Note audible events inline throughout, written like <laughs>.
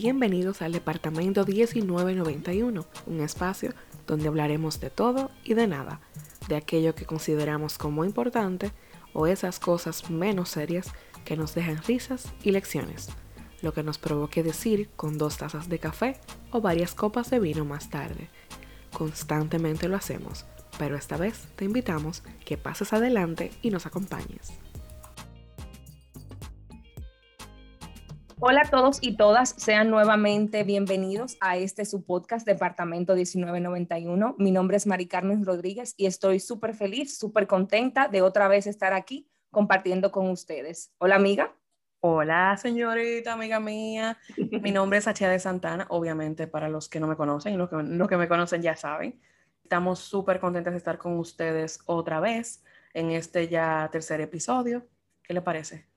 bienvenidos al Departamento 1991, un espacio donde hablaremos de todo y de nada, de aquello que consideramos como importante o esas cosas menos serias que nos dejan risas y lecciones, lo que nos provoque decir con dos tazas de café o varias copas de vino más tarde. Constantemente lo hacemos, pero esta vez te invitamos que pases adelante y nos acompañes. Hola a todos y todas, sean nuevamente bienvenidos a este su podcast Departamento 1991. Mi nombre es Mari Carmen Rodríguez y estoy súper feliz, súper contenta de otra vez estar aquí compartiendo con ustedes. Hola amiga. Hola señorita, amiga mía. Mi <laughs> nombre es Achia de Santana, obviamente para los que no me conocen y los que, los que me conocen ya saben. Estamos súper contentas de estar con ustedes otra vez en este ya tercer episodio. ¿Qué le parece?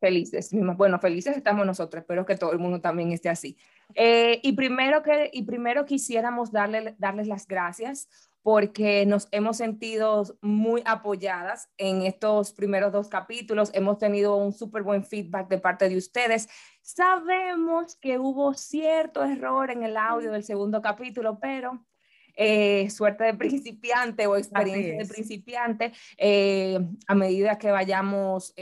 Felices, bueno, felices estamos nosotros, espero que todo el mundo también esté así. Eh, y, primero que, y primero quisiéramos darle, darles las gracias porque nos hemos sentido muy apoyadas en estos primeros dos capítulos, hemos tenido un súper buen feedback de parte de ustedes. Sabemos que hubo cierto error en el audio del segundo capítulo, pero eh, suerte de principiante o experiencia de principiante, eh, a medida que vayamos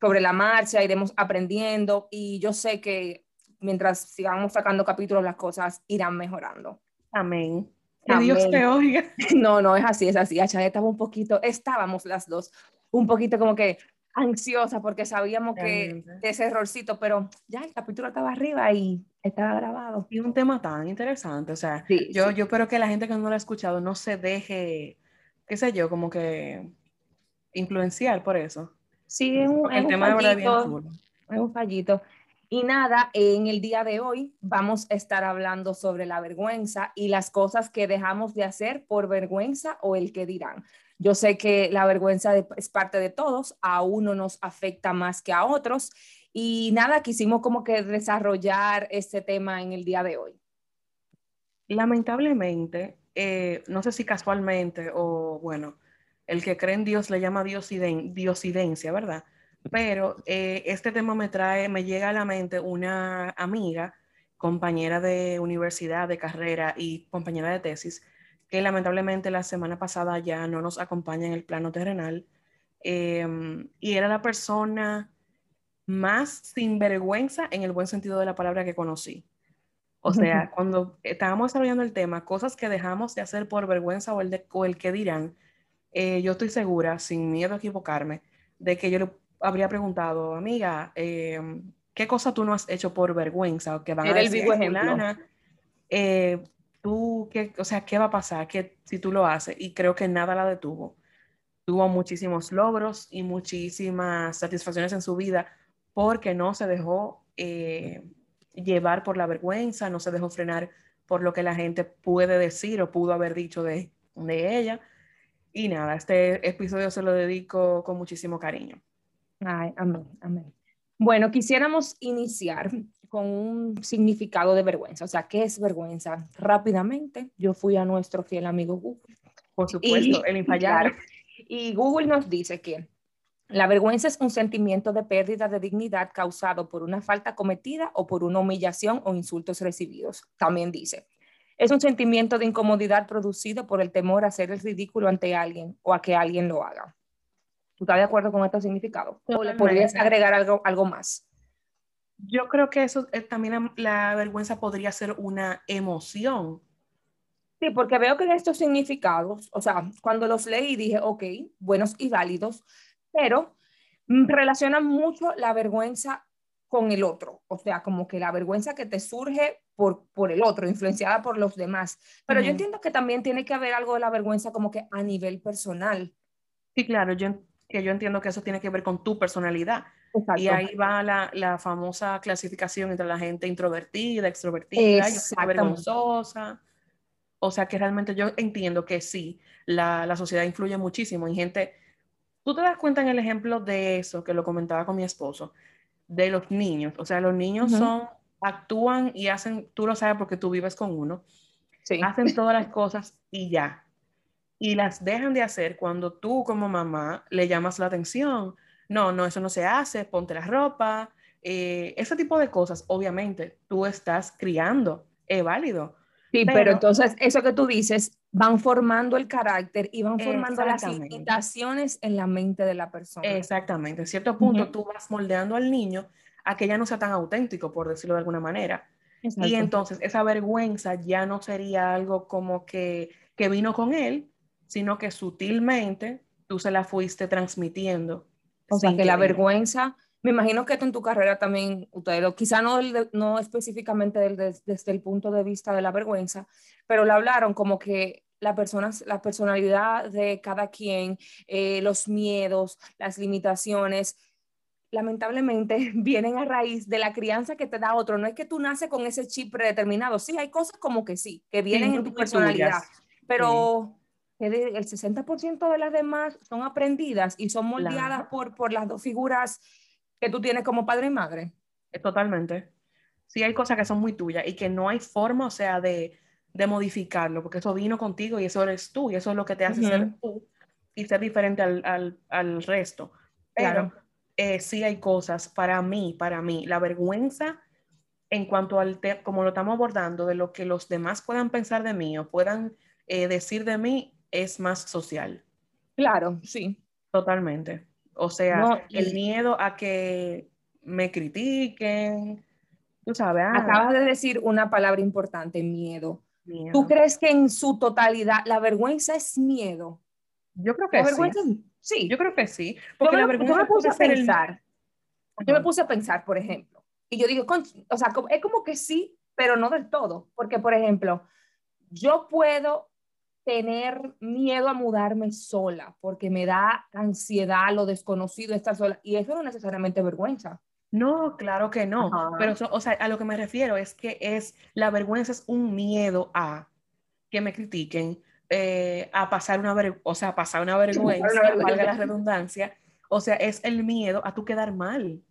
sobre la marcha, iremos aprendiendo y yo sé que mientras sigamos sacando capítulos las cosas irán mejorando. Amén. Que Dios te oiga. <laughs> No, no, es así, es así. Achade estaba un poquito, estábamos las dos, un poquito como que ansiosa porque sabíamos que ese errorcito, pero ya el capítulo estaba arriba y estaba grabado. Y un tema tan interesante, o sea, yo, yo espero que la gente que no lo ha escuchado no se deje, qué sé yo, como que influenciar por eso. Sí, es un, el tema fallito, es un fallito. Y nada, en el día de hoy vamos a estar hablando sobre la vergüenza y las cosas que dejamos de hacer por vergüenza o el que dirán. Yo sé que la vergüenza es parte de todos, a uno nos afecta más que a otros. Y nada, quisimos como que desarrollar este tema en el día de hoy. Lamentablemente, eh, no sé si casualmente o bueno, el que cree en Dios le llama diosidencia, ¿verdad? Pero eh, este tema me trae, me llega a la mente una amiga, compañera de universidad, de carrera y compañera de tesis, que lamentablemente la semana pasada ya no nos acompaña en el plano terrenal. Em, y era la persona más sinvergüenza en el buen sentido de la palabra que conocí. O <laughs> sea, cuando estábamos desarrollando el tema, cosas que dejamos de hacer por vergüenza o el, de, o el que dirán, eh, yo estoy segura, sin miedo a equivocarme, de que yo le habría preguntado, amiga, em, ¿qué cosa tú no has hecho por vergüenza? O que van a el vivo ejemplo. Eh, tú, qué, o sea, ¿qué va a pasar que, si tú lo haces? Y creo que nada la detuvo. Tuvo muchísimos logros y muchísimas satisfacciones en su vida porque no se dejó eh, llevar por la vergüenza, no se dejó frenar por lo que la gente puede decir o pudo haber dicho de, de ella y nada, este episodio se lo dedico con muchísimo cariño. Ay, amén, amén. Bueno, quisiéramos iniciar con un significado de vergüenza. O sea, ¿qué es vergüenza? Rápidamente, yo fui a nuestro fiel amigo Google. Por supuesto, el <laughs> infallable. y Google nos dice que la vergüenza es un sentimiento de pérdida de dignidad causado por una falta cometida o por una humillación o insultos recibidos. También dice, es un sentimiento de incomodidad producido por el temor a hacer el ridículo ante alguien o a que alguien lo haga. ¿Tú estás de acuerdo con este significado? ¿O le podrías agregar algo, algo más? Yo creo que eso eh, también la vergüenza podría ser una emoción. Sí, porque veo que estos significados, o sea, cuando los leí dije, ok, buenos y válidos, pero relacionan mucho la vergüenza con el otro, o sea, como que la vergüenza que te surge por, por el otro, influenciada por los demás. Pero yo entiendo que también tiene que haber algo de la vergüenza como que a nivel personal. Sí, claro, yo, que yo entiendo que eso tiene que ver con tu personalidad. Y ahí va la, la, famosa clasificación entre la gente introvertida, extrovertida, vergonzosa. O sea que realmente yo entiendo que sí, la, la sociedad influye muchísimo en gente. Tú te das cuenta en el ejemplo de eso que lo comentaba con mi esposo, de los niños. O sea, los niños son, actúan y hacen, tú lo sabes porque tú vives con uno, hacen todas las cosas y ya. Y las dejan de hacer cuando tú como mamá le llamas la atención. No, no, eso no se hace, ponte la ropa, eh, ese tipo de cosas, obviamente, tú estás criando, es válido. Sí, pero, entonces eso que tú dices, van formando el carácter y van formando las limitaciones en la mente de la persona. Exactamente, en cierto punto tú vas moldeando al niño a que ya no sea tan auténtico, por decirlo de alguna manera. Y entonces esa vergüenza ya no sería algo como que, que vino con él, sino que sutilmente tú se la fuiste transmitiendo. O sea, que la vergüenza, me imagino que en tu carrera también, ustedes, quizá no, no específicamente desde el punto de vista de la vergüenza, pero le hablaron como que la, persona, la personalidad de cada quien, eh, los miedos, las limitaciones, lamentablemente <laughs> vienen a raíz de la crianza que te da otro. No es que tú naces con ese chip predeterminado. Sí, hay cosas como que sí, que vienen en tu personalidad, pero el 60% de las demás son aprendidas y son moldeadas por, por las dos figuras que tú tienes como padre y madre. Totalmente. Sí, hay cosas que son muy tuyas y que no hay forma, o sea, de, de modificarlo, porque eso vino contigo y eso eres tú y eso es lo que te hace ser tú y ser diferente al, al, al resto. Pero eh, sí hay cosas para mí, para mí, la vergüenza en cuanto al tema, como lo estamos abordando, de lo que los demás puedan pensar de mí o puedan eh, decir de mí, es más social. Claro, sí. Totalmente. O sea, el miedo a que me critiquen, tú sabes. Ah. Acabas de decir una palabra importante, miedo. ¿Tú crees que en su totalidad la vergüenza es miedo? Yo creo que sí. Sí. Yo creo que sí. Porque yo, me, puse a pensar. Yo me puse a pensar, por ejemplo, y yo digo, o sea, es como que sí, pero no del todo. Porque, por ejemplo, yo puedo tener miedo a mudarme sola porque me da ansiedad lo desconocido estar sola y eso no es necesariamente vergüenza. No, claro que no. Pero, o sea, a lo que me refiero es que es, la vergüenza es un miedo a que me critiquen, eh, a pasar una, o sea, pasar una vergüenza, valga la redundancia. O sea, es el miedo a tú quedar mal,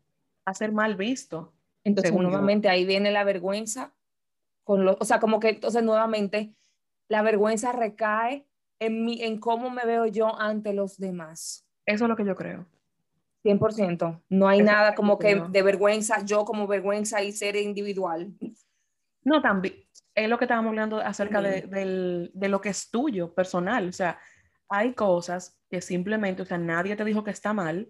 a ser mal visto. Entonces, nuevamente ahí viene la vergüenza, con lo, o sea, como que entonces nuevamente la vergüenza recae en, mi, en cómo me veo yo ante los demás. Eso es lo que yo creo. 100%. No hay nada como que de vergüenza, yo como vergüenza y ser individual. No, también, es lo que estábamos hablando acerca de, lo que es tuyo, personal. O sea, hay cosas que simplemente, o sea, nadie te dijo que está mal.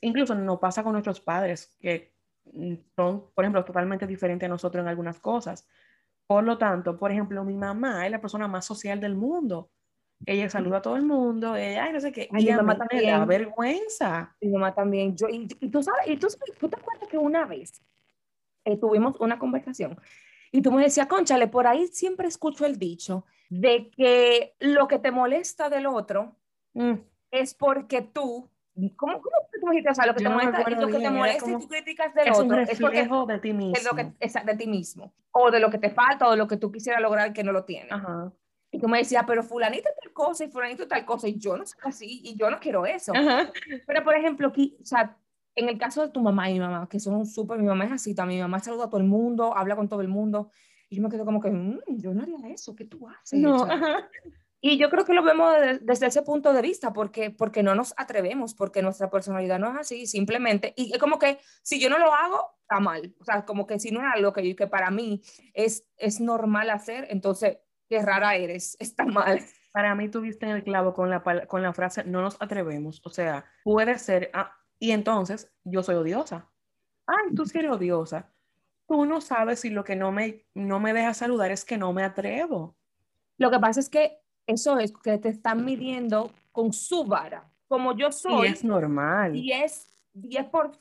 Incluso no pasa con nuestros padres, que mm, son, por ejemplo, totalmente diferentes a nosotros en algunas cosas. Por lo tanto, por ejemplo, mi mamá es la persona más social del mundo. Ella saluda a todo el mundo, ella, ay, no sé qué. y mi mamá también. da vergüenza. Mi mamá también. Yo, y, tú sabes, y tú, tú, te acuerdas que una vez eh, tuvimos una conversación y tú me decías, conchale, por ahí siempre escucho el dicho de que lo que te molesta del otro mm. es porque tú, ¿cómo, cómo tú dijiste? O sea, lo que te molesta, es lo que te molesta y tú críticas del otro es porque de ti mismo. Es lo que, es de ti mismo. O de lo que te falta o de lo que tú quisieras lograr que no lo tienes. Y tú me decías, pero fulanito tal cosa y fulanito tal cosa, y yo no soy así, y yo no quiero eso. Pero, por ejemplo, aquí, o sea, en el caso de tu mamá y mi mamá, que son súper, mi mamá es así también, mi mamá saluda a todo el mundo, habla con todo el mundo, y yo me quedo como que, mm, yo no haría eso, ¿qué tú haces? No. Y yo creo que lo vemos desde ese punto de vista, porque, porque no nos atrevemos, porque nuestra personalidad no es así, simplemente, y es como que si yo no lo hago, está mal, o sea, como que si no es algo que, que para mí es, es normal hacer, entonces, qué rara eres, <laughs> está mal. Para mí tuviste en el clavo con la, con la frase, no nos atrevemos, o sea, puede ser, ah, y entonces yo soy odiosa. Ay, tú sí eres odiosa. Tú no sabes si lo que no me, no me deja saludar es que no me atrevo. Lo que pasa es que eso es que te están midiendo con su vara. Como yo soy. Y es normal. Y es 10%,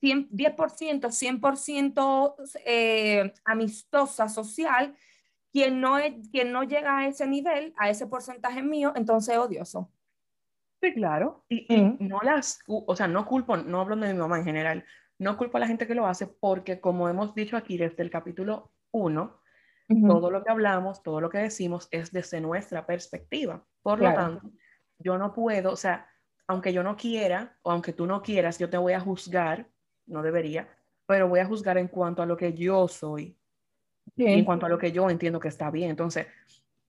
100, 10%, 100% eh, amistosa, social. Quien no, es, quien no llega a ese nivel, a ese porcentaje mío, entonces es odioso. Sí, claro. Y, no las, o sea, no culpo, no hablo de mi mamá en general, no culpo a la gente que lo hace porque como hemos dicho aquí desde el capítulo 1, todo lo que hablamos, todo lo que decimos es desde nuestra perspectiva. Por lo tanto, yo no puedo, o sea, aunque yo no quiera o aunque tú no quieras, yo te voy a juzgar, no debería, pero voy a juzgar en cuanto a lo que yo soy. en cuanto a lo que yo entiendo que está bien. Entonces,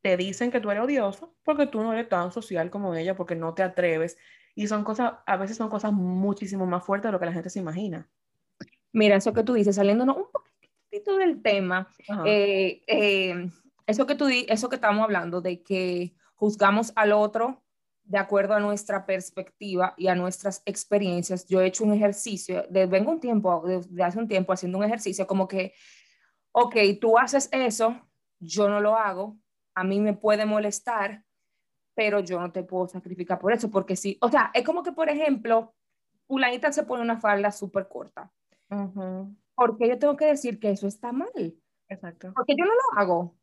te dicen que tú eres odioso porque tú no eres tan social como ella, porque no te atreves. Y son cosas, a veces son cosas muchísimo más fuertes de lo que la gente se imagina. Mira, eso que tú dices, saliéndonos un poquitito del tema, eh, eh, eso, que tú, eso que estamos hablando de que juzgamos al otro de acuerdo a nuestra perspectiva y a nuestras experiencias. Yo he hecho un ejercicio, de, vengo un tiempo, de, hace un tiempo haciendo un ejercicio como que, ok, tú haces eso, yo no lo hago, a mí me puede molestar, pero yo no te puedo sacrificar por eso, porque sí, o sea, es como que, por ejemplo, Ulanita se pone una falda súper corta. Porque yo tengo que decir que eso está mal. Exacto. Porque yo no lo hago.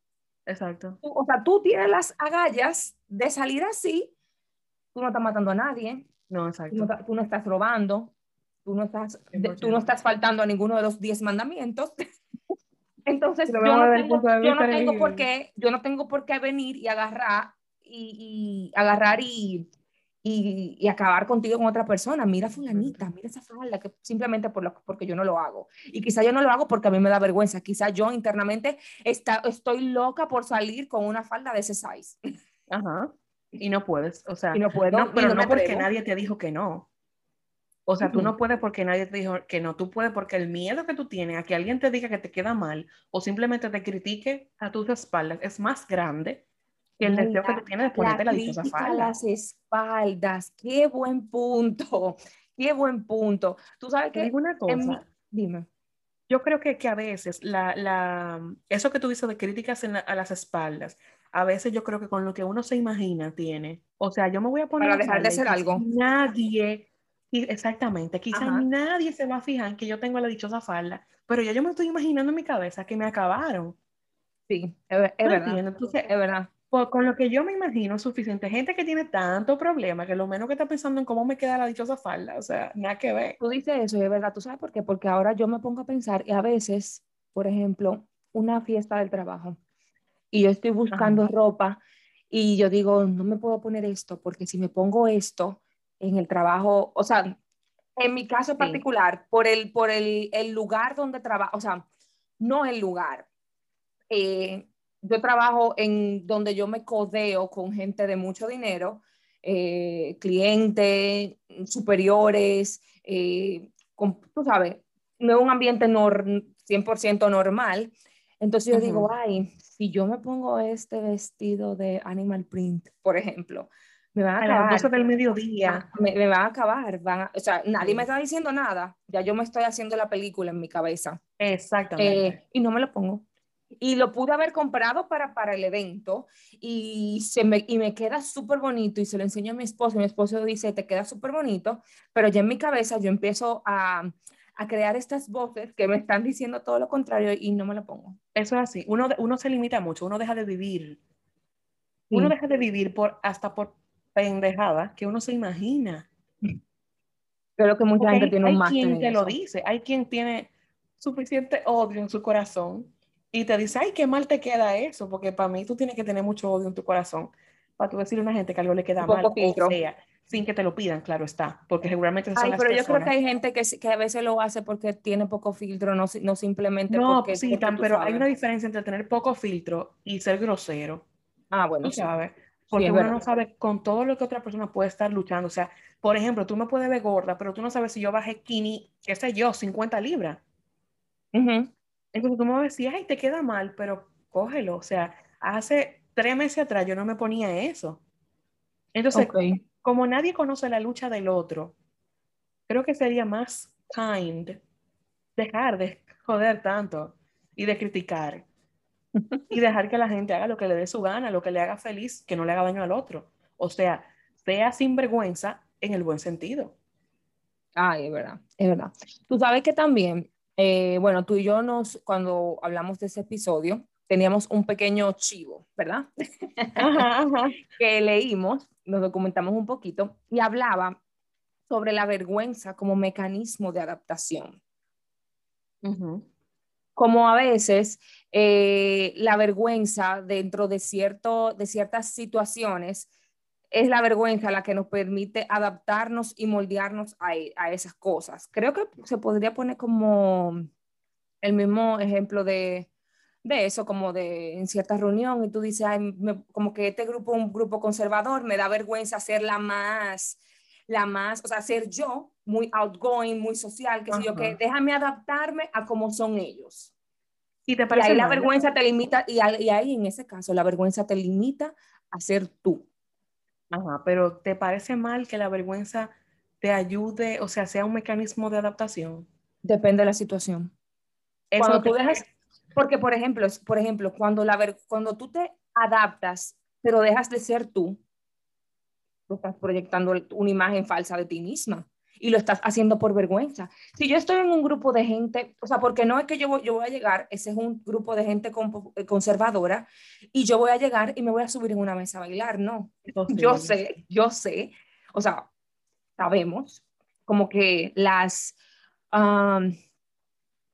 Exacto. o sea, tú tienes las agallas de salir así, tú no estás matando a nadie. No, exacto. Tú no, estás robando, tú no estás, tú no estás faltando a ninguno de los diez mandamientos. <laughs> Entonces, yo no, tengo, yo no tengo por qué, yo no tengo por qué venir y agarrar y, agarrar y, y, acabar contigo con otra persona. Mira fulanita, mira esa falda, que simplemente por lo, porque yo no lo hago. Y quizá yo no lo hago porque a mí me da vergüenza. Quizá yo internamente está, estoy loca por salir con una falda de ese size. Ajá. Y no puedes, o sea, no, puedo, pero no, porque nadie te dijo que no. O sea, tú no puedes porque nadie te dijo que no, tú puedes porque el miedo que tú tienes a que alguien te diga que te queda mal o simplemente te critique a tus espaldas es más grande que el deseo que tú tienes de ponerte la, la falda. las espaldas, qué buen punto, <laughs> qué buen punto. Tú sabes que... Digo una cosa. dime. Yo creo que, que a veces la, la, eso que tú dices de críticas a las espaldas, a veces yo creo que con lo que uno se imagina tiene. O sea, yo me voy a poner... Para dejar de hacer algo. Nadie, exactamente, quizás nadie se va a fijar que yo tengo la dichosa falda, pero ya yo me estoy imaginando en mi cabeza que me acabaron. Sí, es, verdad. Entonces, es verdad. Pues, con lo que yo me imagino es suficiente. Gente que tiene tanto problema que lo menos que está pensando en cómo me queda la dichosa falda, o sea, nada que ver. Tú dices eso y es verdad. ¿Tú sabes por qué? Porque ahora yo me pongo a pensar y a veces, por ejemplo, una fiesta del trabajo y yo estoy buscando ropa y yo digo, no me puedo poner esto porque si me pongo esto en el trabajo, o sea, en mi caso particular, por, el, por el, el lugar donde trabajo, o sea, no el lugar. Eh, yo trabajo en donde yo me codeo con gente de mucho dinero, eh, clientes, superiores, eh, tú sabes, no es un ambiente 100% normal. Entonces yo digo, ay, si yo me pongo este vestido de animal print, por ejemplo, me van a, acabar. del mediodía. Me, me van a acabar. Van o sea, nadie me está diciendo nada. Ya yo me estoy haciendo la película en mi cabeza. Exactamente. Eh, y no me lo pongo y lo pude haber comprado para, para el evento y, se me, y me queda súper bonito y se lo enseño a mi esposo y mi esposo dice, te queda súper bonito, pero ya en mi cabeza yo empiezo a, a, crear estas voces que me están diciendo todo lo contrario y no me lo pongo. Eso es así, uno, uno se limita mucho, uno deja de vivir, uno deja de vivir por, hasta por pendejada que uno se imagina. Creo que mucha gente tiene un Hay quien te lo dice, hay quien tiene suficiente odio en su corazón y te dice, ay, qué mal te queda eso, porque para mí tú tienes que tener mucho odio en tu corazón para tú decirle a una gente que algo le queda mal, o sea, sin que te lo pidan, claro está, porque seguramente son pero yo creo que hay gente que, que, a veces lo hace porque tiene poco filtro, no, no simplemente no, porque... Sí, pero hay una diferencia entre tener poco filtro y ser grosero. Ah, bueno, sabes? Porque uno no sabe con todo lo que otra persona puede estar luchando. O sea, por ejemplo, tú me puedes ver gorda, pero tú no sabes si yo bajé kini, qué sé yo, 50 libras. Uh entonces tú me decías, ay, te queda mal, pero cógelo. O sea, hace tres meses atrás yo no me ponía eso. Entonces, como nadie conoce la lucha del otro, creo que sería más kind dejar de joder tanto y de criticar <laughs> y dejar que la gente haga lo que le dé su gana, lo que le haga feliz, que no le haga daño al otro. O sea, sea sinvergüenza en el buen sentido. Ay, es verdad, es verdad. Tú sabes que también eh, bueno, tú y yo nos, cuando hablamos de ese episodio, teníamos un pequeño chivo, ¿verdad? <laughs> que leímos, nos documentamos un poquito y hablaba sobre la vergüenza como mecanismo de adaptación. Como a veces eh, la vergüenza dentro de, cierto, de ciertas situaciones es la vergüenza la que nos permite adaptarnos y moldearnos a, a, esas cosas. Creo que se podría poner como el mismo ejemplo de, de eso, como de en cierta reunión y tú dices, como que este grupo un grupo conservador, me da vergüenza ser la más, la más, o sea, ser yo muy outgoing, muy social, que sé yo, que déjame adaptarme a cómo son ellos. Y, te parece ahí la vergüenza te limita, y, y ahí en ese caso la vergüenza te limita a ser tú. Ajá, pero ¿te parece mal que la vergüenza te ayude, o sea, sea un mecanismo de adaptación? Depende de la situación. Cuando tú dejas, porque por ejemplo, por ejemplo, cuando la cuando tú te adaptas, pero dejas de ser tú, tú estás proyectando una imagen falsa de ti misma y lo estás haciendo por vergüenza. Si yo estoy en un grupo de gente, o sea, porque no es que yo voy, yo voy a llegar, ese es un grupo de gente eh, conservadora, y yo voy a llegar y me voy a subir en una mesa a bailar, no. Yo sé, yo sé, o sea, sabemos como que las...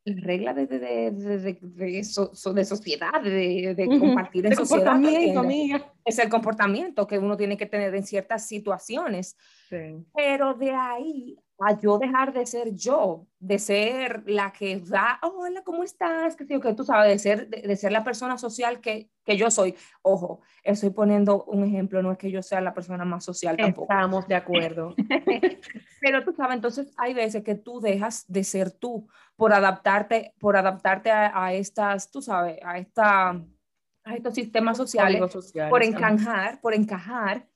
reglas de, de, de, de, de sociedad, de, compartir en sociedad. Es el comportamiento que uno tiene que tener en ciertas situaciones. Pero de ahí a yo dejar de ser yo, de ser la que va, hola, ¿cómo estás? Que, que tú sabes, de ser, de, ser la persona social que, que, yo soy. Ojo, estoy poniendo un ejemplo, no es que yo sea la persona más social tampoco. Estamos de acuerdo. <laughs> Pero tú sabes, entonces hay veces que tú dejas de ser tú por adaptarte, por adaptarte a, estas, tú sabes, a, esta, a estos sistemas sociales, por encajar, por encajar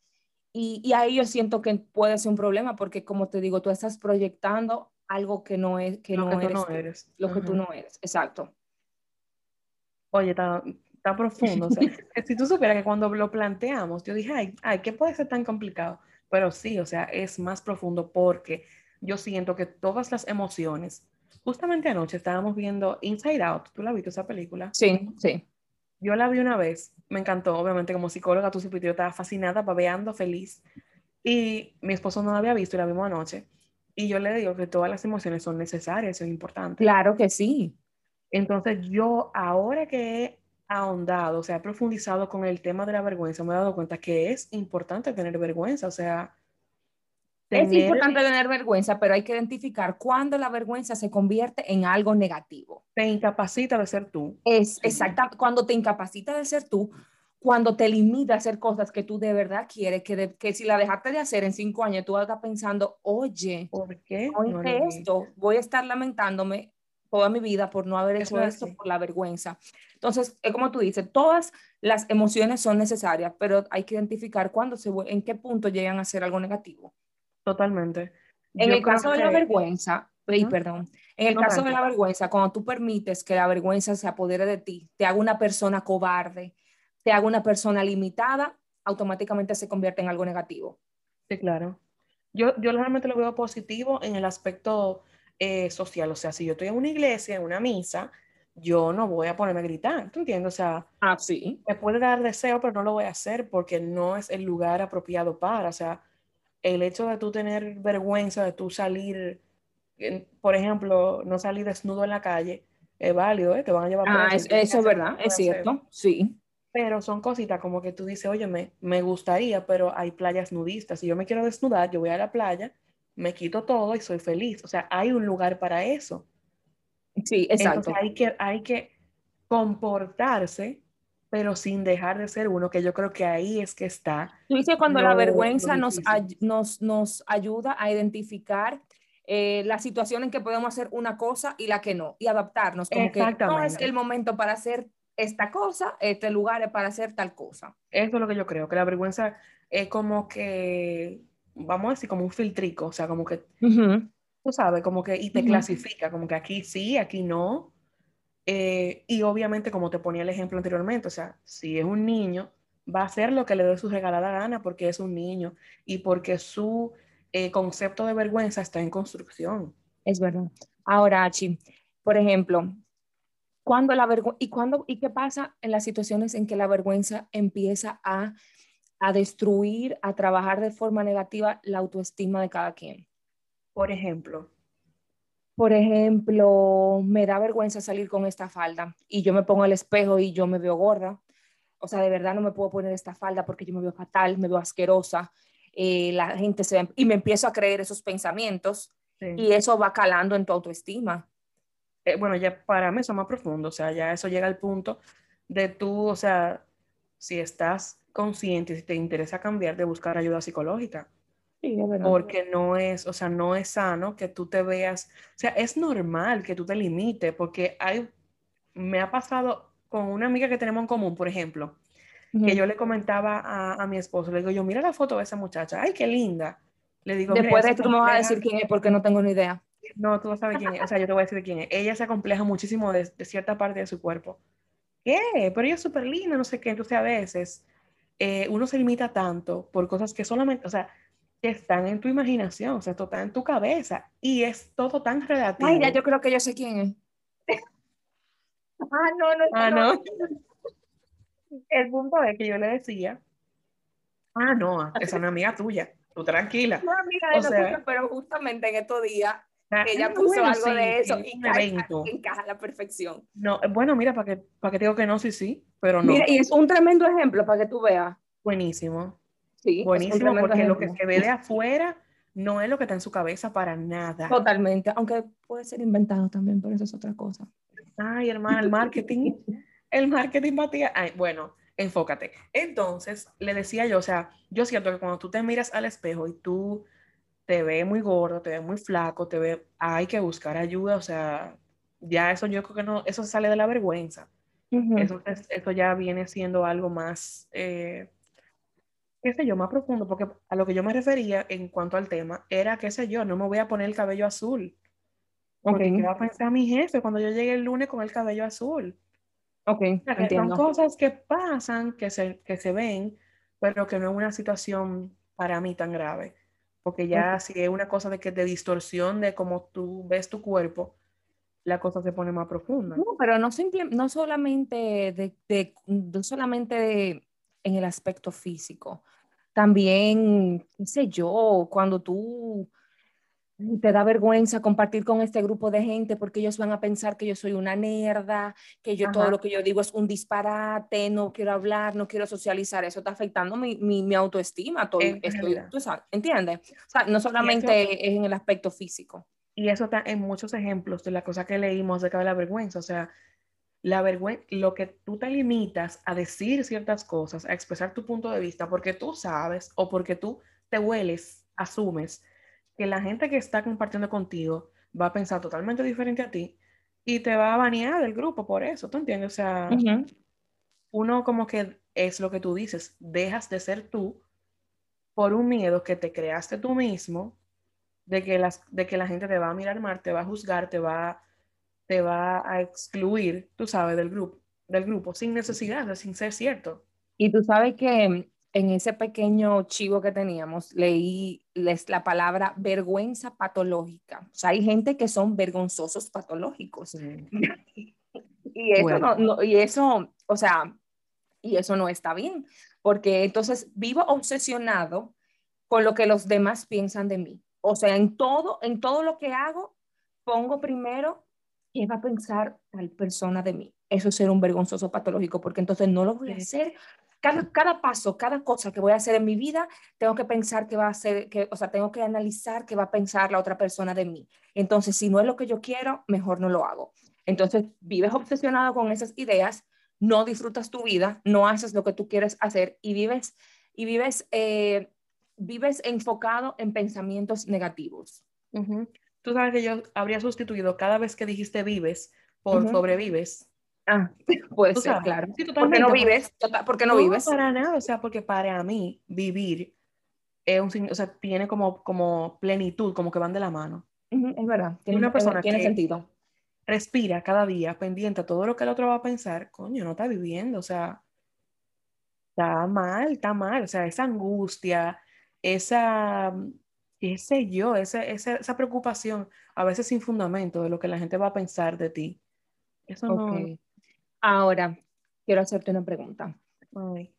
y, ahí yo siento que puede ser un problema porque, como te digo, tú estás proyectando algo que no es que, no, eres, no eres. Lo que tú no eres, exacto. Oye, está, está profundo. <laughs> <laughs> si tú supieras que cuando lo planteamos, yo dije, ay, ay, ¿qué puede ser tan complicado? Pero sí, o sea, es más profundo porque yo siento que todas las emociones, justamente anoche estábamos viendo Inside Out, ¿tú la viste esa película? Sí, sí. Yo la vi una vez, me encantó, obviamente como psicóloga, tú supiste, yo estaba fascinada, babeando, feliz. Y mi esposo no la había visto y la vimos anoche. Y yo le digo que todas las emociones son necesarias, eso es importante. Claro que sí. Entonces yo ahora que he ahondado, o sea, he profundizado con el tema de la vergüenza, me he dado cuenta que es importante tener vergüenza, o sea, es importante tener vergüenza, pero hay que identificar cuándo la vergüenza se convierte en algo negativo. Te incapacita de ser tú. Es exactamente cuando te incapacita de ser tú, cuando te limita a hacer cosas que tú de verdad quieres, que, que si la dejaste de hacer en cinco años, tú vas pensando, oye, ¿por qué no esto? Voy a estar lamentándome toda mi vida por no haber hecho esto, por la vergüenza. Entonces, es como tú dices, todas las emociones son necesarias, pero hay que identificar cuándo se, en qué punto llegan a ser algo negativo. Totalmente. En el caso de la vergüenza, perdón, en el caso de la vergüenza, cuando tú permites que la vergüenza se apodere de ti, te haga una persona cobarde, te haga una persona limitada, automáticamente se convierte en algo negativo. Sí, claro. Yo, yo realmente lo veo positivo en el aspecto eh, social. O sea, si yo estoy en una iglesia, en una misa, yo no voy a ponerme a gritar, ¿tú entiendes? O sea, ah, sí. me puede dar deseo, pero no lo voy a hacer porque no es el lugar apropiado para. O sea, el hecho de tú tener vergüenza de tú salir, por ejemplo, no salir desnudo en la calle, es válido, ¿eh? te van a llevar Ah, eso es verdad, es cierto, sí. Pero son cositas como que tú dices, oye, me, me gustaría, pero hay playas nudistas. Si yo me quiero desnudar, yo voy a la playa, me quito todo y soy feliz. O sea, hay un lugar para eso. Sí, exacto. Entonces hay que, hay que comportarse pero sin dejar de ser uno, que yo creo que ahí es que está. Tú dices cuando la vergüenza nos, nos, nos, ayuda a identificar eh, la situación en que podemos hacer una cosa y la que no, y adaptarnos, como que no es el momento para hacer esta cosa, este lugar es para hacer tal cosa. Eso es lo que yo creo, que la vergüenza es como que, vamos a decir, como un filtrico, o sea, como que, tú sabes, como que, y te clasifica, como que aquí sí, aquí no, eh, y obviamente, como te ponía el ejemplo anteriormente, o sea, si es un niño, va a hacer lo que le dé su regalada gana porque es un niño y porque su eh, concepto de vergüenza está en construcción. Es verdad. Ahora, Achi, por ejemplo, cuando la y cuando y qué pasa en las situaciones en que la vergüenza empieza a, a destruir, a trabajar de forma negativa la autoestima de cada quien. Por ejemplo, por ejemplo, me da vergüenza salir con esta falda y yo me pongo al espejo y yo me veo gorda. O sea, de verdad no me puedo poner esta falda porque yo me veo fatal, me veo asquerosa. Eh, la gente se y me empiezo a creer esos pensamientos y eso va calando en tu autoestima. Eh, bueno, ya para mí eso es más profundo, o sea, ya eso llega al punto de tú, o sea, si estás consciente, si te interesa cambiar, de buscar ayuda psicológica. Porque no es, o sea, no es sano que tú te veas, o sea, es normal que tú te limites, porque hay, me ha pasado con una amiga que tenemos en común, por ejemplo, que yo le comentaba a, a, mi esposo, le digo yo, mira la foto de esa muchacha, ay, qué linda. Le digo, Después de esto tú me vas a decir quién es porque no tengo ni idea. No, tú no sabes quién es, o sea, yo te voy a decir quién es. Ella se acompleja muchísimo de, de cierta parte de su cuerpo. ¿Qué? Pero ella es súper linda, no sé qué, entonces a veces eh, uno se limita tanto por cosas que solamente, o sea, que están en tu imaginación, o sea, esto está en tu cabeza y es todo tan relativo. Ay, ya yo creo que yo sé quién es. <laughs> ah, no, no, ah, no. El punto es que yo le decía, ah, no, esa es una amiga tuya, tú tranquila. No, amiga de o sea, pero justamente en estos días ah, ella puso algo de eso y encaja, a la perfección. No, bueno, mira, para que, para que te digo que no, sí, sí, pero no. Mira, y es un tremendo ejemplo para que tú veas. Buenísimo. Sí, buenísimo, porque lo que se ve de afuera no es lo que está en su cabeza para nada. Totalmente, aunque puede ser inventado también, pero eso es otra cosa. Ay, hermano, el marketing, <laughs> el marketing batía. Ay, bueno, enfócate. Entonces, le decía yo, o sea, yo siento que cuando tú te miras al espejo y tú te ves muy gordo, te ves muy flaco, te ves, hay que buscar ayuda, o sea, ya eso yo creo que no, eso sale de la vergüenza. eso, eso, ya viene siendo algo más eh, qué sé yo, más profundo, porque a lo que yo me refería en cuanto al tema era, qué sé yo, no me voy a poner el cabello azul. Porque ¿qué va a pensar mi jefe cuando yo llegue el lunes con el cabello azul? Ok, Son cosas que pasan, que se, que se ven, pero que no es una situación para mí tan grave. Porque ya si es una cosa de que de distorsión de cómo tú ves tu cuerpo, la cosa se pone más profunda. No, pero no, no solamente de, de, no solamente de en el aspecto físico. También, qué sé yo, cuando tú te da vergüenza compartir con este grupo de gente porque ellos van a pensar que yo soy una nerda, que yo todo lo que yo digo es un disparate, no quiero hablar, no quiero socializar, eso está afectando mi, mi, autoestima, todo esto, sabes, ¿entiendes? O sea, no solamente es en el aspecto físico. Y eso está en muchos ejemplos de la cosa que leímos acerca de la vergüenza, o sea, la vergüenza, lo que tú te limitas a decir ciertas cosas, a expresar tu punto de vista, porque tú sabes o porque tú te hueles, asumes que la gente que está compartiendo contigo va a pensar totalmente diferente a ti y te va a banear del grupo por eso, ¿tú entiendes? O sea, uno como que es lo que tú dices, dejas de ser tú por un miedo que te creaste tú mismo, de que, las, de que la gente te va a mirar mal, te va a juzgar, te va a te va a excluir, tú sabes, del grupo, del grupo sin necesidad, sin ser cierto. Y tú sabes que en ese pequeño chivo que teníamos, leí la palabra vergüenza patológica. O sea, hay gente que son vergonzosos patológicos. <laughs> y, eso no, y eso, o sea, y eso no está bien, porque entonces vivo obsesionado con lo que los demás piensan de mí. O sea, en todo, en todo lo que hago, pongo primero ¿qué va a pensar tal persona de mí? Eso es ser un vergonzoso patológico, porque entonces no lo voy a hacer. Cada, cada paso, cada cosa que voy a hacer en mi vida, tengo que pensar que va a ser, que, o sea, tengo que analizar qué va a pensar la otra persona de mí. Entonces, si no es lo que yo quiero, mejor no lo hago. Entonces, vives obsesionado con esas ideas, no disfrutas tu vida, no haces lo que tú quieres hacer y vives, y vives, eh, vives enfocado en pensamientos negativos. Tú sabes que yo habría sustituido cada vez que dijiste vives por sobrevives. Ah, <laughs> puede ser, claro. Sí, porque no vives, porque no, vives. para nada, o sea, porque para mí vivir es un, o sea, tiene como, como plenitud, como que van de la mano. es verdad, tiene, una persona tiene sentido. Respira cada día pendiente a todo lo que el otro va a pensar, coño, no está viviendo, o sea, está mal, está mal, o sea, esa angustia, esa qué sé yo, esa, esa, esa, preocupación, a veces sin fundamento de lo que la gente va a pensar de ti. Eso no... Ahora, quiero hacerte una pregunta.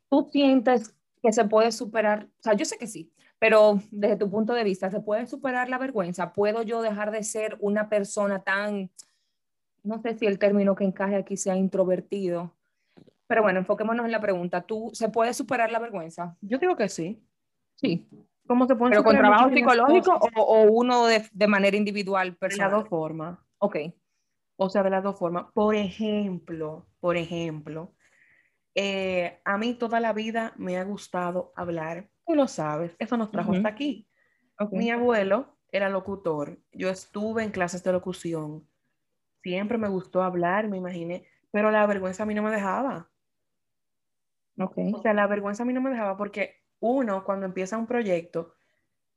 ¿Tú sientes que se puede superar? O sea, yo sé que sí, pero desde tu punto de vista, ¿se puede superar la vergüenza? ¿Puedo yo dejar de ser una persona tan, no sé si el término que encaje aquí sea introvertido, pero bueno, enfoquémonos en la pregunta. ¿Tú se puede superar la vergüenza? Yo digo que sí. Sí. ¿Cómo se ¿Pero con trabajo psicológico o, uno de, de, manera individual, personal? De las dos formas. Ok. O sea, de las dos formas. Por ejemplo, por ejemplo, eh, a mí toda la vida me ha gustado hablar. Tú lo sabes, eso nos trajo hasta aquí. Mi abuelo era locutor. Yo estuve en clases de locución. Siempre me gustó hablar, me imaginé, pero la vergüenza a mí no me dejaba. Okay. O sea, la vergüenza a mí no me dejaba porque uno, cuando empieza un proyecto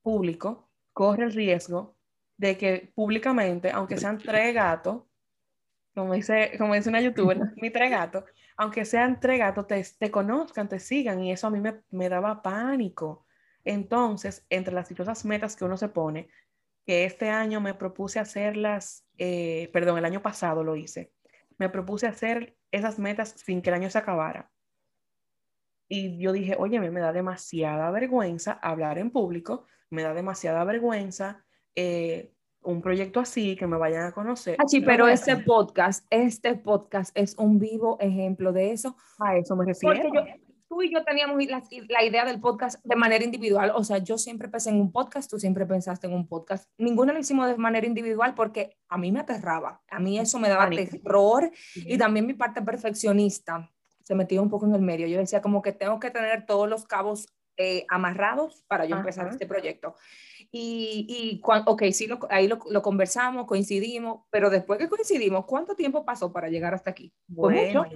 público, corre el riesgo de que públicamente, aunque sean tres gatos, como dice, como dice una youtuber, <laughs> mi tres gatos, aunque sean tres gatos, te, te, conozcan, te sigan, y eso a mí me, me, daba pánico. Entonces, entre las dichosas metas que uno se pone, que este año me propuse hacerlas, eh, perdón, el año pasado lo hice, me propuse hacer esas metas sin que el año se acabara. Y yo dije, oye, me da demasiada vergüenza hablar en público, me da demasiada vergüenza eh, un proyecto así, que me vayan a conocer. Sí, pero este podcast, este podcast es un vivo ejemplo de eso. A eso me refiero. Porque yo, tú y yo teníamos la, la, idea del podcast de manera individual. O sea, yo siempre pensé en un podcast, tú siempre pensaste en un podcast. Ninguno lo hicimos de manera individual porque a mí me aterraba. A mí eso me daba terror y también mi parte perfeccionista se metía un poco en el medio. Yo decía como que tengo que tener todos los cabos eh, amarrados para yo empezar este proyecto. Y, y ok, sí, lo, ahí lo, lo, conversamos, coincidimos, pero después que coincidimos, ¿cuánto tiempo pasó para llegar hasta aquí? Bueno,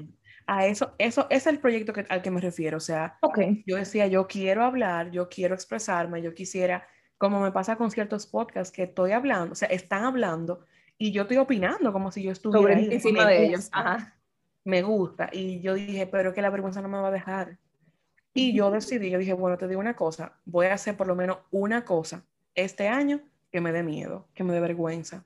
a eso, eso es el proyecto que, al que me refiero. O sea, okay. yo decía, yo quiero hablar, yo quiero expresarme, yo quisiera, como me pasa con ciertos podcasts que estoy hablando, o sea, están hablando y yo estoy opinando como si yo estuviera Sobre ahí, encima de ellos. Ajá me gusta. Y yo dije, pero que la vergüenza no me va a dejar. Y yo decidí, yo dije, bueno, te digo una cosa, voy a hacer por lo menos una cosa este año que me dé miedo, que me dé vergüenza.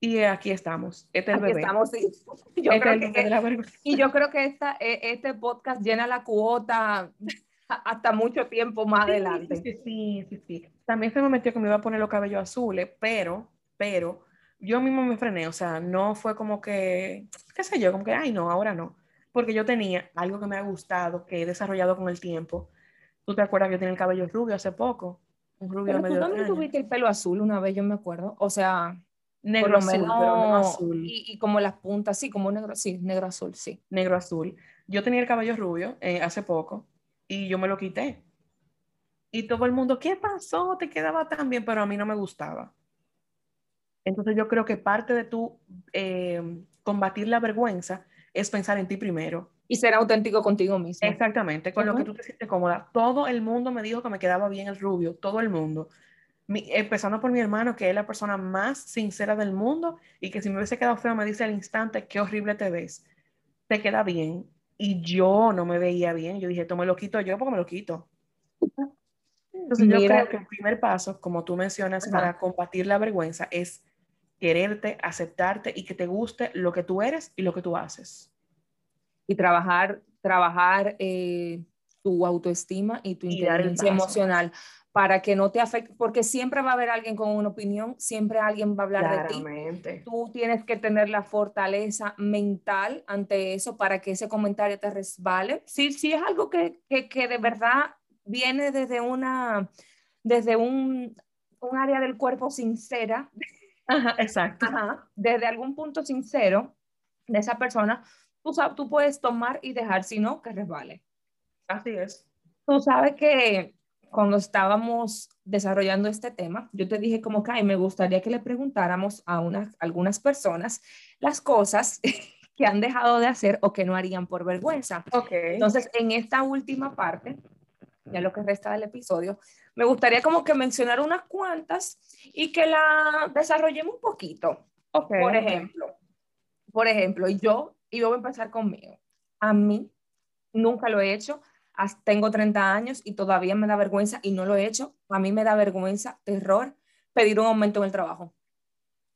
Y aquí estamos. Este es el aquí bebé. estamos, sí. <laughs> Yo Este creo es el que, bebé de la vergüenza. y yo creo que esta, e- este podcast llena la cuota <laughs> hasta mucho tiempo más adelante. Sí, sí, sí, sí. También se me metió que me iba a poner los cabellos azules, pero, pero, yo mismo me frené, o sea, no fue como que, qué sé yo, como que, ay, no, ahora no. Porque yo tenía algo que me ha gustado, que he desarrollado con el tiempo. ¿Tú te acuerdas que yo tenía el cabello rubio hace poco? Un rubio Pero medio tú también tuviste el pelo azul una vez, yo me acuerdo. O sea, Negro azul, menos, pero no azul. Y, y como las puntas, sí, como negro, sí, negro azul, sí. negro azul. Yo tenía el cabello rubio eh, hace poco y yo me lo quité. Y todo el mundo, ¿qué pasó? Te quedaba tan bien, pero a mí no me gustaba. Entonces yo creo que parte de tu eh, combatir la vergüenza es pensar en ti primero. Y ser auténtico contigo mismo. Exactamente, con lo que tú te sientes cómoda. Todo el mundo me dijo que me quedaba bien el rubio, todo el mundo. Mi- empezando por mi hermano, que es la persona más sincera del mundo y que si me hubiese quedado feo me dice al instante, qué horrible te ves. Te queda bien. Y yo no me veía bien. Yo dije, esto me lo quito yo porque me lo quito. Entonces yo Mira. creo que el primer paso, como tú mencionas, Ajá. para combatir la vergüenza es quererte, aceptarte y que te guste lo que tú eres y lo que tú haces. Y trabajar, trabajar eh, tu autoestima y tu inteligencia emocional para que no te afecte, porque siempre va a haber alguien con una opinión, siempre alguien va a hablar de ti. Claramente. Tú tienes que tener la fortaleza mental ante eso para que ese comentario te resbale. Si, si es algo que, que, que de verdad viene desde una, desde un, un área del cuerpo sincera, Ajá, exacto. Ajá, desde algún punto sincero de esa persona, tú, sabes, tú puedes tomar y dejar, si no, que resbale. Así es. Tú sabes que cuando estábamos desarrollando este tema, yo te dije como que "Ay, me gustaría que le preguntáramos a unas, algunas personas las cosas <laughs> que han dejado de hacer o que no harían por vergüenza. Ok. Entonces, en esta última parte, ya lo que resta del episodio, me gustaría como que mencionar unas cuantas y que la desarrollemos un poquito. ok. Por ejemplo, por ejemplo, yo, y yo voy a empezar conmigo. A mí nunca lo he hecho. Tengo 30 años y todavía me da vergüenza y no lo he hecho. A mí me da vergüenza, terror, pedir un aumento en el trabajo.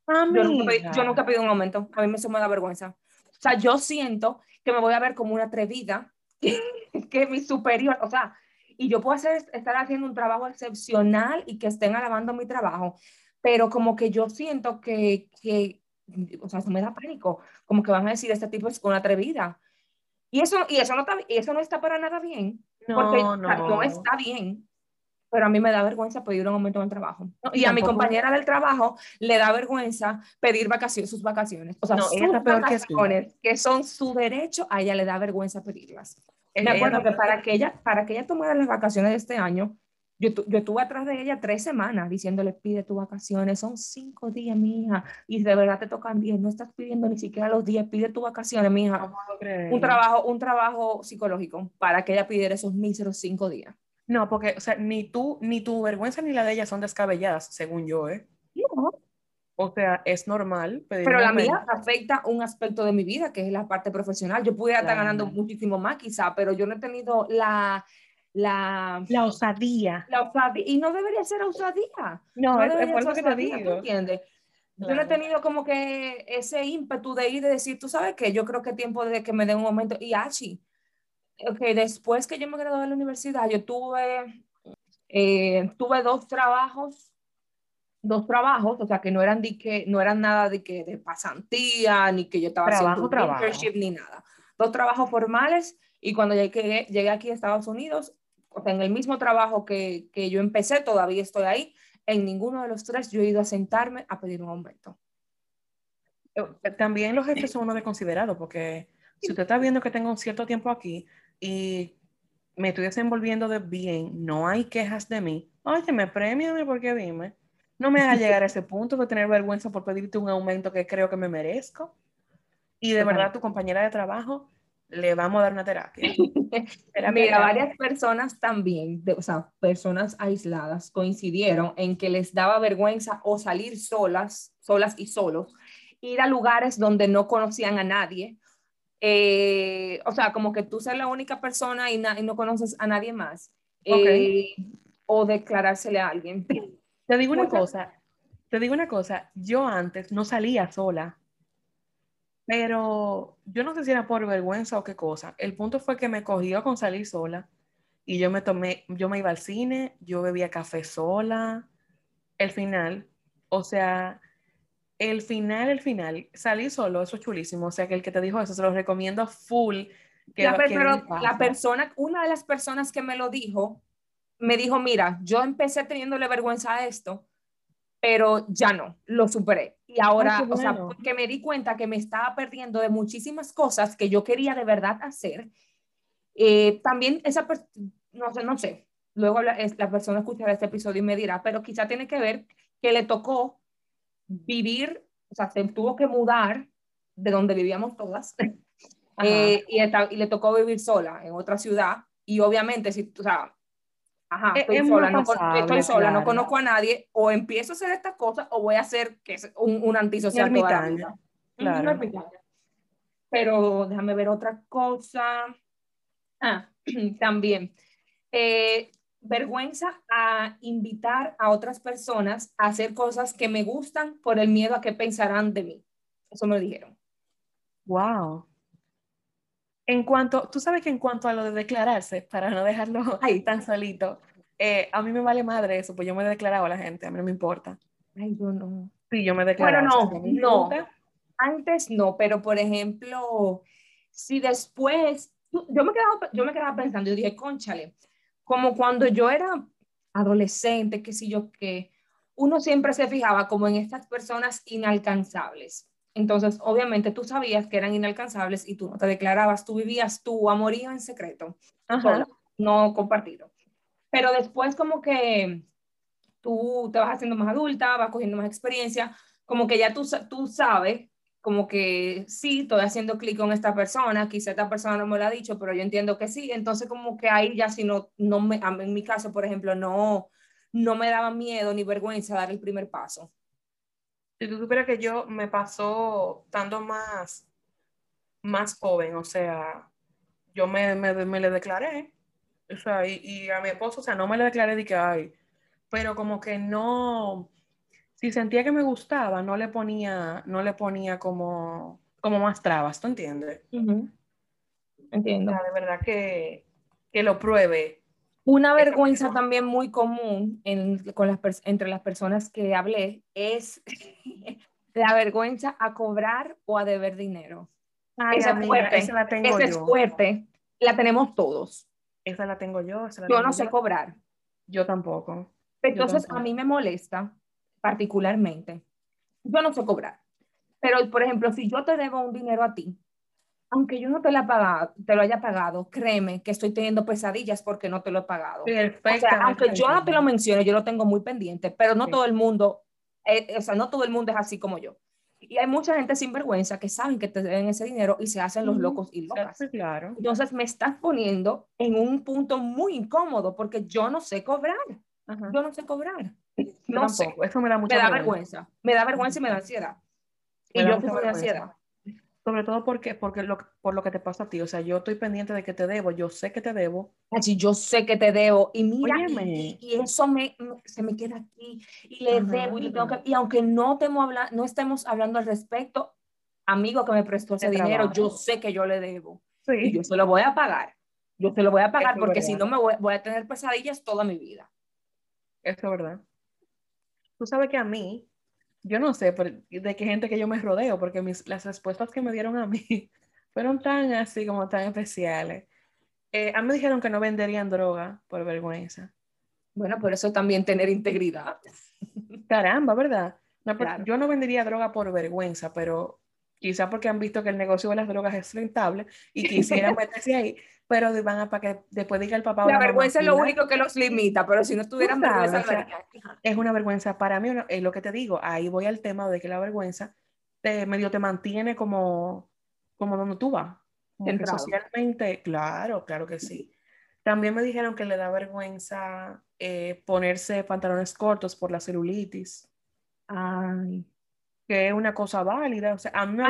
Yo nunca, pedí- yo nunca he pedido un aumento. A mí eso me da vergüenza. O sea, yo siento que me voy a ver como una atrevida, <laughs> que, que mi superior, o sea, y yo puedo hacer, estar haciendo un trabajo excepcional y que estén alabando mi trabajo, pero como que yo siento que, que o sea, eso me da pánico, como que van a decir, este tipo es una atrevida. Y eso, y eso, no, está, y eso no está para nada bien, porque No, sea, no. no está bien, pero a mí me da vergüenza pedir un aumento en el trabajo. No, y a mi compañera del trabajo le da vergüenza pedir vacaciones, sus vacaciones. O sea, No, sus peor que vacaciones, que son su derecho, a ella le da vergüenza pedirlas. Me acuerdo que para que ella, para que ella tomara las vacaciones de este año, Yo, yo estuve atrás de ella tres semanas diciéndole, pide tus vacaciones, son cinco días, mi hija, y de verdad te tocan diez, no estás pidiendo ni siquiera los días, pide tus vacaciones, mi hija. un trabajo, un trabajo psicológico para que ella pidiera esos míseros cinco días. No, porque, o sea, ni tú, ni tu vergüenza ni la de ella son descabelladas, según yo, ¿eh? No. O sea, es normal pedir Pero la mía afecta un aspecto de mi vida, que es la parte profesional. Yo pudiera estar ganando muchísimo más quizá, pero yo no he tenido la, la, la osadía. La osadía. Y no debería ser osadía. No, es, es por que te digo. entiendes? Yo no he tenido como que ese ímpetu de ir y decir, tú sabes qué, yo creo que tiempo de que me dé un momento. Y así, ok, después que yo me gradué de la universidad, yo tuve, eh, tuve dos trabajos, dos trabajos, o sea, que no eran, de que, no eran nada de que de pasantía, ni que yo estaba haciendo trabajo. internship, ni nada. Dos trabajos formales y cuando llegué, llegué aquí a Estados Unidos, o sea, en el mismo trabajo que, que yo empecé, todavía estoy ahí, en ninguno de los tres yo he ido a sentarme a pedir un aumento. Eh, también los jefes son uno de considerado, porque si usted está viendo que tengo un cierto tiempo aquí y me estoy desenvolviendo de bien, no hay quejas de mí, oye, me premiame porque dime. No me haga llegar a ese punto de tener vergüenza por pedirte un aumento que creo que me merezco. Y de verdad, tu compañera de trabajo le vamos a dar una terapia. <laughs> Mira, varias personas también, o sea, personas aisladas, coincidieron en que les daba vergüenza o salir solas, solas y solos, ir a lugares donde no conocían a nadie. Eh, o sea, como que tú seas la única persona y, no conoces a nadie más. Eh, o declarársele a alguien. <laughs> Te digo una cosa, te digo una cosa, yo antes no salía sola pero yo no sé si era por vergüenza o qué cosa. El punto fue que me cogió con salir sola y yo me tomé, yo me iba al cine, yo bebía café sola. El final, o sea, el final, el final, salí solo, eso es chulísimo. O sea, que el que te dijo eso, se lo recomiendo full. Que, la, pero la persona, una de las personas que me lo dijo, me dijo, mira, yo empecé teniéndole vergüenza a esto, pero ya no, lo superé. Y ahora, o sea, porque me di cuenta que me estaba perdiendo de muchísimas cosas que yo quería de verdad hacer. Eh, también esa persona, no sé, no sé, luego la, la persona escuchará este episodio y me dirá, pero quizá tiene que ver que le tocó vivir, o sea, se tuvo que mudar de donde vivíamos todas <laughs> eh, y, y, le tocó vivir sola en otra ciudad y obviamente, si, o sea, ajá, estoy sola, no, estoy sola no conozco a nadie, o empiezo a hacer estas cosas o voy a hacer que es un, un antisocial toda la vida. Claro. Pero déjame ver otra cosa. Ah, <clears throat> también. Eh, vergüenza a invitar a otras personas a hacer cosas que me gustan por el miedo a que pensarán de mí. Eso me lo dijeron. Wow. En cuanto, tú sabes que en cuanto a lo de declararse, para no dejarlo <laughs> ahí tan solito, eh, a mí me vale madre eso, pues yo me he declarado a la gente, a mí no me importa. Ay, yo no. Sí, yo me he declarado. Bueno, no, no. Antes no, pero por ejemplo, si después, yo me quedaba, yo me quedaba pensando, yo dije, conchale, como cuando yo era adolescente, qué sé yo, que uno siempre se fijaba como en estas personas inalcanzables. Entonces, obviamente tú sabías que eran inalcanzables y tú no te declarabas, tú vivías tu amorío en secreto, no compartido. Pero después como que tú te vas haciendo más adulta, vas cogiendo más experiencia, como que ya tú, tú sabes, como que sí, estoy haciendo clic con esta persona, quizá esta persona no me lo ha dicho, pero yo entiendo que sí, entonces como que ahí ya si no, no me, en mi caso, por ejemplo, no, no me daba miedo ni vergüenza dar el primer paso. Si tú supieras que yo me pasó estando más, más joven, o sea, yo me, me, me le declaré, o sea, y, a mi esposo, o sea, no me le declaré de que, ay, pero como que no, si sentía que me gustaba, no le ponía, no le ponía como, como más trabas, ¿tú entiendes? Entiendo. O sea, de verdad que, que lo pruebe, una vergüenza también muy común en, con las, entre las personas que hablé es <laughs> la vergüenza a cobrar o a deber dinero. esa, es fuerte, esa la tengo es fuerte. La tenemos todos. Esa la tengo yo. yo no sé cobrar. Yo tampoco. Entonces, a mí me molesta particularmente. Yo no sé cobrar. Pero, por ejemplo, si yo te debo un dinero a ti, aunque yo no te, la pagado, te lo haya pagado, créeme que estoy teniendo pesadillas porque no te lo he pagado. O sea, aunque yo no te lo mencione, yo lo tengo muy pendiente, pero no todo el mundo, eh, o sea, no todo el mundo es así como yo. Y hay mucha gente sin vergüenza que saben que te deben ese dinero y se hacen los locos y locas. Claro. Entonces me estás poniendo en un punto muy incómodo porque yo no sé cobrar. Yo no sé cobrar. No sé. Eso me da mucha Me da vergüenza. Me da vergüenza y me da ansiedad. Y yo sufro de ansiedad. Sobre todo porque, porque lo, por lo que te pasa a ti. O sea, yo estoy pendiente de que te debo, yo sé que te debo. Así, yo sé que te debo. Y mira, y, y, eso me, se me queda aquí. Y le debo y le tengo que. Y aunque no, estemos no estemos hablando al respecto, amigo que me prestó ese dinero, yo sé que yo le debo. Sí. Y yo se lo voy a pagar. Yo se lo voy a pagar porque si no me voy, voy, a tener pesadillas toda mi vida. Eso es verdad. Tú sabes que a mí, yo no sé de qué gente que yo me rodeo, porque mis, las respuestas que me dieron a mí <laughs> fueron tan así como tan especiales. Eh, a mí me dijeron que no venderían droga por vergüenza. Bueno, por eso también tener integridad. Caramba, ¿verdad? Yo no vendería droga por vergüenza, pero quizá porque han visto que el negocio de las drogas es rentable y quisieran <laughs> meterse ahí pero van a para que después diga el papá. La vergüenza es lo único que los limita, pero si no tuvieran vergüenza, es una vergüenza para mí, es lo que te digo, ahí voy al tema de que la vergüenza te medio te mantiene como, como donde tú vas. Socialmente, claro, claro que sí. También me dijeron que le da vergüenza eh, ponerse pantalones cortos por la celulitis. Ay que es una cosa válida. O sea, a mí me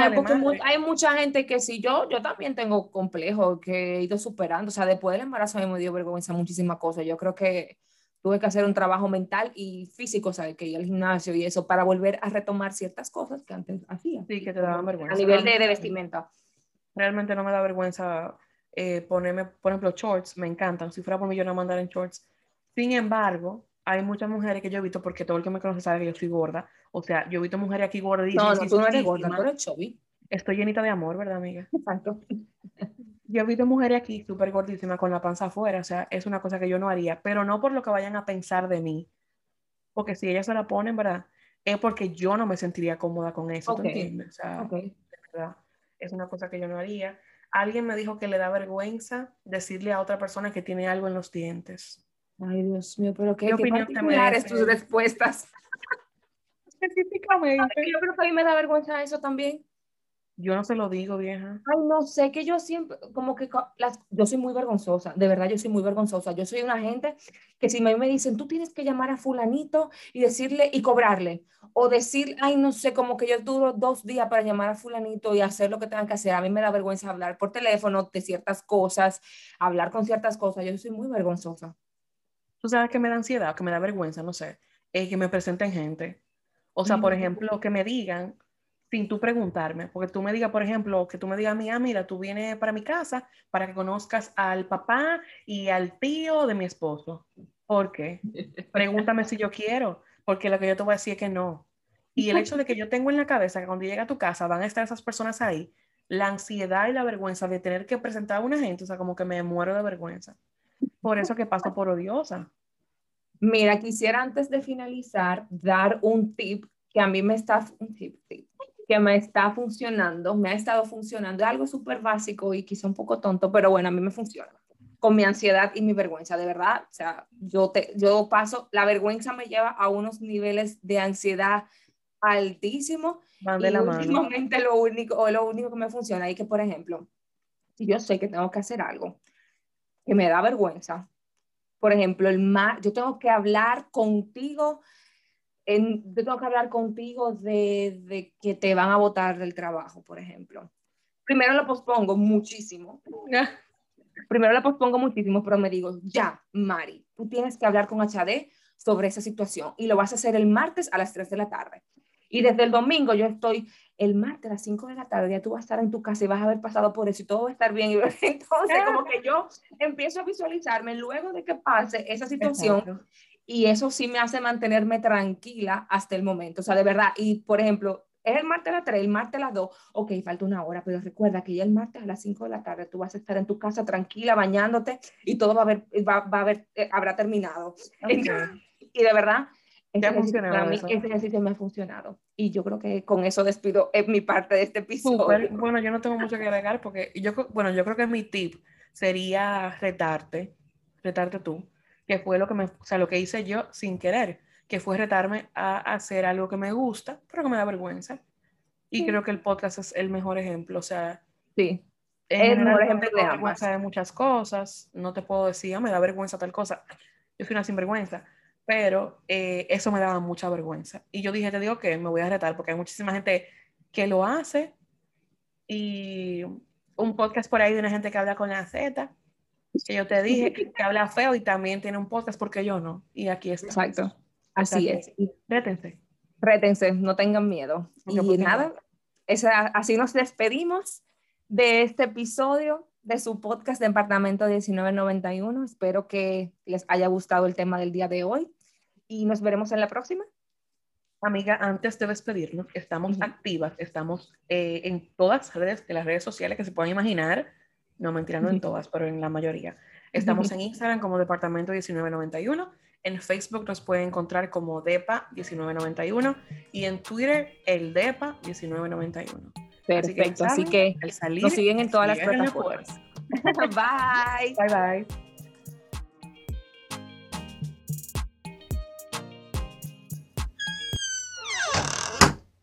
hay mucha gente que si yo, yo también tengo complejo que he ido superando. O sea, después del embarazo me dio vergüenza muchísimas cosas. Yo creo que tuve que hacer un trabajo mental y físico, o sea, que ir al gimnasio y eso, para volver a retomar ciertas cosas que antes hacía. Sí, que te daban vergüenza. A nivel de, de vestimenta. Realmente no me da vergüenza eh, ponerme, por ejemplo, shorts, me encantan. Si fuera por mí, yo no mandar en shorts. Sin embargo, hay muchas mujeres que yo he visto, porque todo el que me conoce sabe que yo soy gorda. O sea, yo he visto mujeres aquí gordísimas. No, no, tú no eres gorda, tú eres chubby. Estoy llenita de amor, ¿verdad, amiga? Exacto. Yo he visto mujeres aquí súper gordísimas con la panza afuera. O sea, es una cosa que yo no haría, pero no por lo que vayan a pensar de mí. Porque si ellas se la ponen, ¿verdad? Es porque yo no me sentiría cómoda con eso, ¿tú entiendes? O sea, verdad, es una cosa que yo no haría. Alguien me dijo que le da vergüenza decirle a otra persona que tiene algo en los dientes. Ay, Dios mío, pero qué, ¿Qué opinión te tus respuestas. Específicamente. Yo creo que a mí me da vergüenza eso también. Yo no se lo digo, vieja. Ay, no sé, que yo siempre, como que las, yo soy muy vergonzosa, de verdad yo soy muy vergonzosa. Yo soy una gente que si me, me dicen, tú tienes que llamar a fulanito y decirle y cobrarle, o decir, ay, no sé, como que yo duro dos días para llamar a fulanito y hacer lo que tengan que hacer. A mí me da vergüenza hablar por teléfono de ciertas cosas, hablar con ciertas cosas. Yo soy muy vergonzosa tú sabes que me da ansiedad, que me da vergüenza, no sé, es que me presenten gente. O sea, por ejemplo, que me digan sin tú preguntarme, porque tú me digas, por ejemplo, que tú me digas a mí, ah, mira, tú vienes para mi casa para que conozcas al papá y al tío de mi esposo. ¿Por qué? <laughs> Pregúntame si yo quiero, porque lo que yo te voy a decir es que no. Y el hecho de que yo tengo en la cabeza que cuando llegue a tu casa van a estar esas personas ahí, la ansiedad y la vergüenza de tener que presentar a una gente, o sea, como que me muero de vergüenza. Por eso que paso por odiosa. Mira, quisiera antes de finalizar dar un tip que a mí me está, un tip, que me está funcionando, me ha estado funcionando, es algo súper básico y quizá un poco tonto, pero bueno, a mí me funciona con mi ansiedad y mi vergüenza, de verdad, o sea, yo, te, yo paso, la vergüenza me lleva a unos niveles de ansiedad altísimos de la últimamente lo único, lo único que me funciona es que, por ejemplo, si yo sé que tengo que hacer algo que me da vergüenza, por ejemplo, el yo tengo que hablar contigo, en, yo tengo que hablar contigo de, de, que te van a votar del trabajo, por ejemplo. Primero lo pospongo muchísimo. Primero lo pospongo muchísimo, pero me digo, ya, Mari, tú tienes que hablar con HD sobre esa situación y lo vas a hacer el martes a las 3 de la tarde. Y desde el domingo yo estoy, el martes a las 5 de la tarde, ya tú vas a estar en tu casa y vas a haber pasado por eso y todo va a estar bien. <laughs> Y entonces, como que yo empiezo a visualizarme luego de que pase esa situación y eso sí me hace mantenerme tranquila hasta el momento. O sea, de verdad. Y, por ejemplo, es el martes a las 3, el martes a las 2, ok, falta una hora, pero recuerda que ya el martes a las 5 de la tarde tú vas a estar en tu casa tranquila, bañándote y todo va a haber, va, va a haber, eh, habrá terminado. <laughs> y de verdad, Ese ejercicio, ese ejercicio me ha funcionado. Y yo creo que con eso despido en mi parte de este episodio. Bueno, yo no tengo mucho que agregar porque yo, bueno, yo creo que mi tip sería retarte, retarte tú, que fue lo que me, o sea, lo que hice yo sin querer, que fue retarme a hacer algo que me gusta, pero que me da vergüenza. Y creo que el podcast es el mejor ejemplo, o sea, sí. el mejor ejemplo de vergüenza de muchas cosas, no te puedo decir, ah, me da vergüenza tal cosa. Yo soy una sinvergüenza pero eh, eso me daba mucha vergüenza. Y yo dije, te digo que me voy a retar porque hay muchísima gente que lo hace y un podcast por ahí de una gente que habla con la Z, que yo te dije que habla feo y también tiene un podcast porque yo no. Y aquí está. Exacto. Así es. Rétense. Rétense, no tengan miedo. y nada, así nos despedimos de este episodio de su podcast Departamento 1991. Espero que les haya gustado el tema del día de hoy y nos veremos en la próxima. Amiga, antes de despedirnos, estamos activas, estamos eh, en todas las redes, las redes sociales que se puedan imaginar, no mentira, no en todas, pero en la mayoría. Estamos en Instagram como Departamento 1991, en Facebook nos pueden encontrar como DEPA 1991 y en Twitter el DEPA 1991. Perfecto, así que, nos siguen en todas las plataformas. <laughs> bye. Bye bye.